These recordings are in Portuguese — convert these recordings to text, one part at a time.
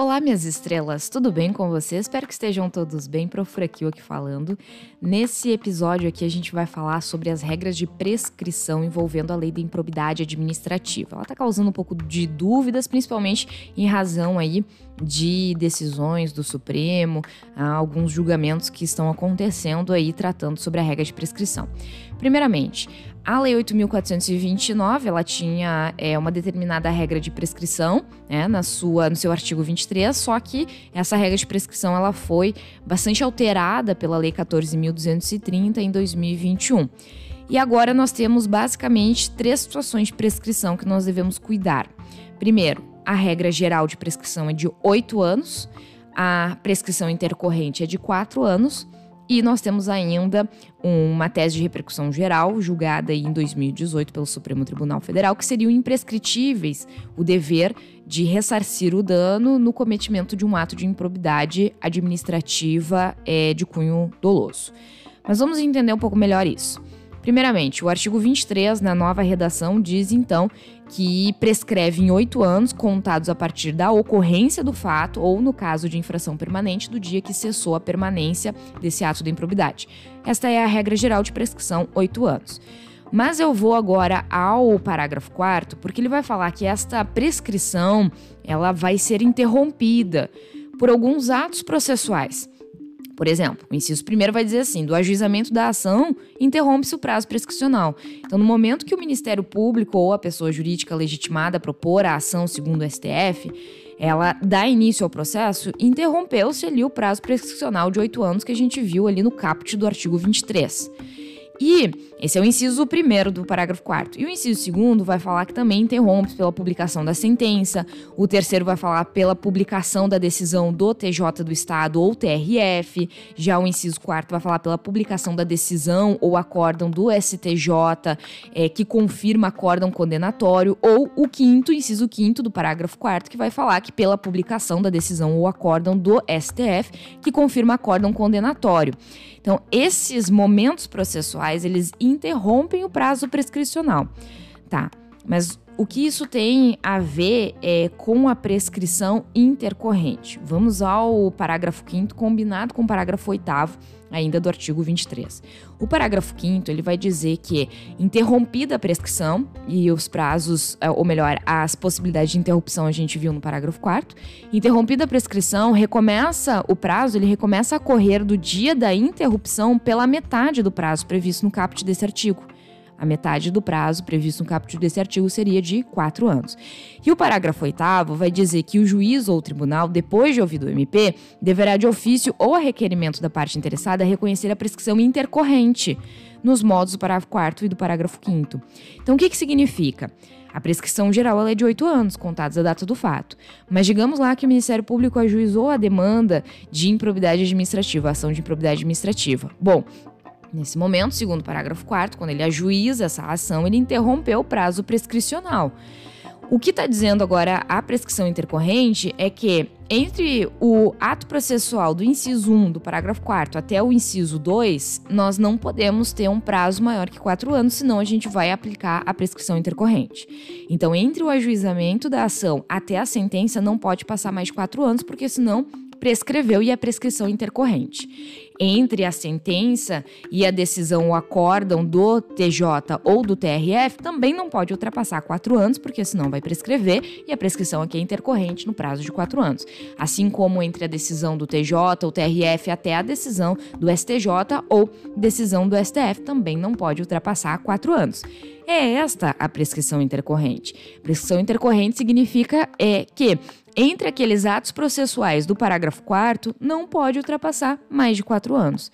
Olá, minhas estrelas, tudo bem com vocês? Espero que estejam todos bem. Profuraqui aqui falando. Nesse episódio aqui, a gente vai falar sobre as regras de prescrição envolvendo a lei da improbidade administrativa. Ela está causando um pouco de dúvidas, principalmente em razão aí de decisões do Supremo, alguns julgamentos que estão acontecendo aí tratando sobre a regra de prescrição. Primeiramente, a Lei 8.429, ela tinha é, uma determinada regra de prescrição, né, na sua, no seu artigo 23, só que essa regra de prescrição ela foi bastante alterada pela Lei 14.230 em 2021. E agora nós temos basicamente três situações de prescrição que nós devemos cuidar. Primeiro, a regra geral de prescrição é de 8 anos, a prescrição intercorrente é de 4 anos e nós temos ainda uma tese de repercussão geral, julgada em 2018 pelo Supremo Tribunal Federal, que seriam imprescritíveis o dever de ressarcir o dano no cometimento de um ato de improbidade administrativa é, de cunho doloso. Mas vamos entender um pouco melhor isso. Primeiramente, o artigo 23, na nova redação, diz então que prescreve em oito anos, contados a partir da ocorrência do fato ou, no caso de infração permanente, do dia que cessou a permanência desse ato de improbidade. Esta é a regra geral de prescrição, oito anos. Mas eu vou agora ao parágrafo 4 porque ele vai falar que esta prescrição ela vai ser interrompida por alguns atos processuais. Por exemplo, o inciso primeiro vai dizer assim: do ajuizamento da ação, interrompe-se o prazo prescricional. Então, no momento que o Ministério Público ou a pessoa jurídica legitimada propor a ação segundo o STF, ela dá início ao processo, interrompeu-se ali o prazo prescricional de oito anos que a gente viu ali no caput do artigo 23. E esse é o inciso primeiro do parágrafo 4 E o inciso segundo vai falar que também interrompe pela publicação da sentença. O terceiro vai falar pela publicação da decisão do TJ do Estado ou TRF. Já o inciso quarto vai falar pela publicação da decisão ou acórdão do STJ, é, que confirma acórdão condenatório. Ou o quinto, inciso quinto do parágrafo 4 que vai falar que pela publicação da decisão ou acórdão do STF, que confirma acórdão condenatório. Então, esses momentos processuais, eles interrompem o prazo prescricional. Tá, mas o que isso tem a ver é, com a prescrição intercorrente? Vamos ao parágrafo 5 combinado com o parágrafo 8 ainda do artigo 23. O parágrafo 5 ele vai dizer que interrompida a prescrição e os prazos, é, ou melhor, as possibilidades de interrupção a gente viu no parágrafo 4 interrompida a prescrição, recomeça o prazo, ele recomeça a correr do dia da interrupção pela metade do prazo previsto no caput desse artigo. A metade do prazo previsto no caput desse artigo seria de quatro anos. E o parágrafo 8 vai dizer que o juiz ou o tribunal, depois de ouvido o MP, deverá de ofício ou a requerimento da parte interessada reconhecer a prescrição intercorrente nos modos do parágrafo 4 e do parágrafo 5 Então, o que, que significa? A prescrição geral é de oito anos, contados a data do fato. Mas digamos lá que o Ministério Público ajuizou a demanda de improbidade administrativa, ação de improbidade administrativa. Bom, Nesse momento, segundo o parágrafo 4 quando ele ajuiza essa ação, ele interrompeu o prazo prescricional. O que está dizendo agora a prescrição intercorrente é que entre o ato processual do inciso 1 do parágrafo 4 até o inciso 2, nós não podemos ter um prazo maior que 4 anos, senão a gente vai aplicar a prescrição intercorrente. Então, entre o ajuizamento da ação até a sentença, não pode passar mais de 4 anos, porque senão prescreveu e a prescrição intercorrente. Entre a sentença e a decisão, o acórdão do TJ ou do TRF, também não pode ultrapassar quatro anos, porque senão vai prescrever e a prescrição aqui é intercorrente no prazo de quatro anos. Assim como entre a decisão do TJ ou TRF até a decisão do STJ ou decisão do STF, também não pode ultrapassar quatro anos. É esta a prescrição intercorrente. Prescrição intercorrente significa é, que entre aqueles atos processuais do parágrafo 4 não pode ultrapassar mais de quatro anos.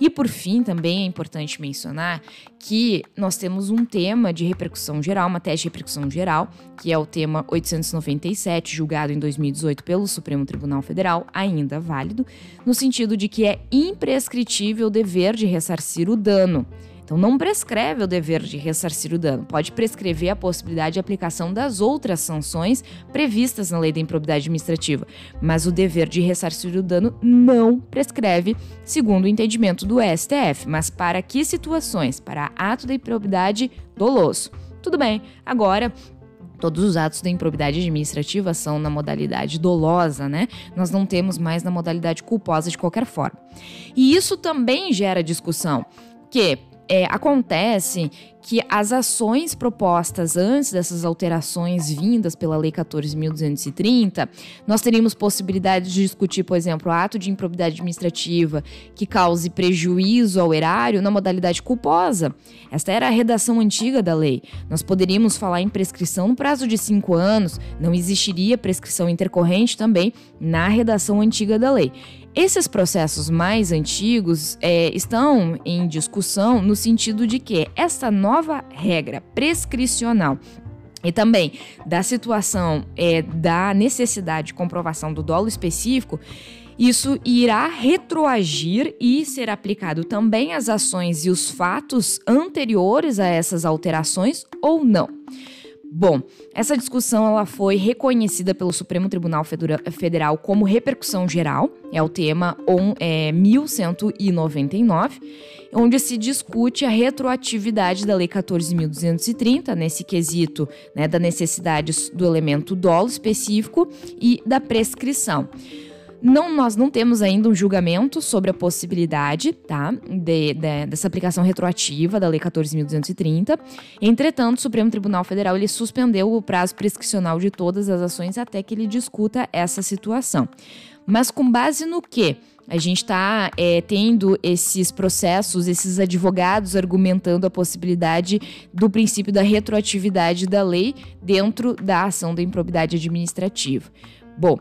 E por fim, também é importante mencionar que nós temos um tema de repercussão geral, uma tese de repercussão geral, que é o tema 897, julgado em 2018 pelo Supremo Tribunal Federal, ainda válido, no sentido de que é imprescritível o dever de ressarcir o dano então, não prescreve o dever de ressarcir o dano, pode prescrever a possibilidade de aplicação das outras sanções previstas na lei da improbidade administrativa, mas o dever de ressarcir o dano não prescreve, segundo o entendimento do STF. Mas para que situações? Para ato da improbidade doloso. Tudo bem, agora Todos os atos da improbidade administrativa são na modalidade dolosa, né? Nós não temos mais na modalidade culposa de qualquer forma. E isso também gera discussão, que é, acontece que as ações propostas antes dessas alterações vindas pela Lei 14.230, nós teríamos possibilidade de discutir, por exemplo, o ato de improbidade administrativa que cause prejuízo ao erário na modalidade culposa. Esta era a redação antiga da lei. Nós poderíamos falar em prescrição no prazo de cinco anos, não existiria prescrição intercorrente também na redação antiga da lei. Esses processos mais antigos é, estão em discussão no sentido de que essa nova regra prescricional e também da situação é, da necessidade de comprovação do dolo específico, isso irá retroagir e ser aplicado também às ações e os fatos anteriores a essas alterações ou não. Bom, essa discussão ela foi reconhecida pelo Supremo Tribunal Federal como repercussão geral, é o tema on, é, 1199, onde se discute a retroatividade da Lei 14.230, nesse quesito né, da necessidade do elemento dolo específico e da prescrição. Não, nós não temos ainda um julgamento sobre a possibilidade tá, de, de, dessa aplicação retroativa da Lei 14.230. Entretanto, o Supremo Tribunal Federal ele suspendeu o prazo prescricional de todas as ações até que ele discuta essa situação. Mas com base no que? A gente está é, tendo esses processos, esses advogados argumentando a possibilidade do princípio da retroatividade da lei dentro da ação da improbidade administrativa. Bom,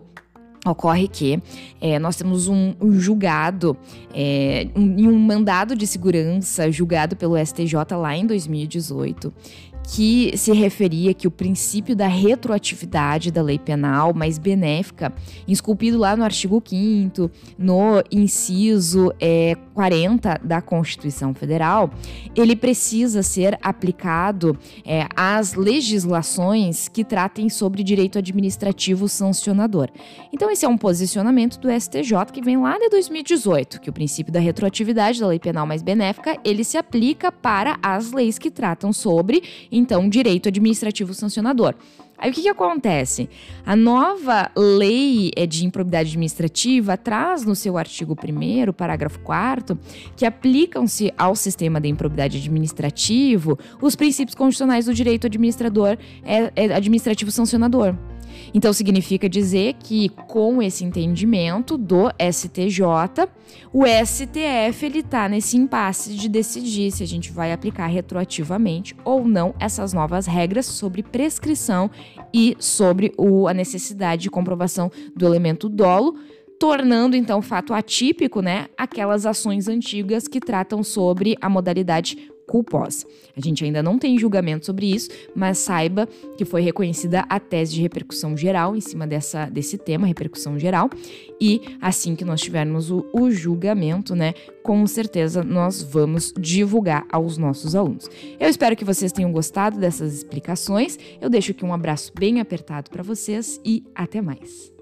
Ocorre que é, nós temos um, um julgado é, um, um mandado de segurança julgado pelo STJ lá em 2018 que se referia que o princípio da retroatividade da lei penal mais benéfica, esculpido lá no artigo 5 no inciso é, 40 da Constituição Federal, ele precisa ser aplicado é, às legislações que tratem sobre direito administrativo sancionador. Então, esse é um posicionamento do STJ que vem lá de 2018, que o princípio da retroatividade da lei penal mais benéfica, ele se aplica para as leis que tratam sobre, então, direito administrativo sancionador. Aí o que, que acontece? A nova lei é, de improbidade administrativa traz no seu artigo 1, parágrafo 4, que aplicam-se ao sistema de improbidade administrativo os princípios constitucionais do direito administrador, é, é administrativo sancionador. Então significa dizer que com esse entendimento do STJ, o STF ele tá nesse impasse de decidir se a gente vai aplicar retroativamente ou não essas novas regras sobre prescrição e sobre o, a necessidade de comprovação do elemento dolo tornando então fato atípico, né, aquelas ações antigas que tratam sobre a modalidade culposa. A gente ainda não tem julgamento sobre isso, mas saiba que foi reconhecida a tese de repercussão geral em cima dessa, desse tema, repercussão geral, e assim que nós tivermos o, o julgamento, né, com certeza nós vamos divulgar aos nossos alunos. Eu espero que vocês tenham gostado dessas explicações. Eu deixo aqui um abraço bem apertado para vocês e até mais.